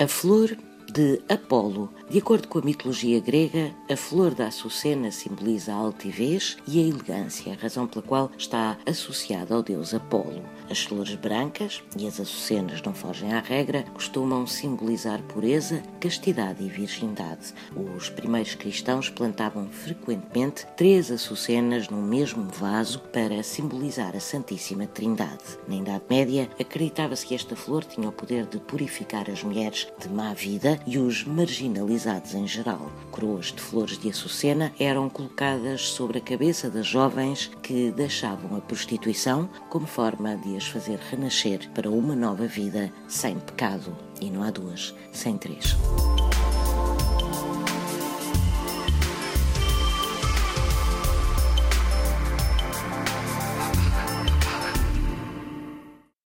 A flor de Apolo. De acordo com a mitologia grega, a flor da açucena simboliza a altivez e a elegância, razão pela qual está associada ao deus Apolo. As flores brancas, e as açucenas não fogem à regra, costumam simbolizar pureza, castidade e virgindade. Os primeiros cristãos plantavam frequentemente três açucenas no mesmo vaso para simbolizar a Santíssima Trindade. Na Idade Média, acreditava-se que esta flor tinha o poder de purificar as mulheres de má vida e os marginalizados em geral. Coroas de flores de açucena eram colocadas sobre a cabeça das jovens que deixavam a prostituição como forma de as fazer renascer para uma nova vida sem pecado. E não há duas, sem três.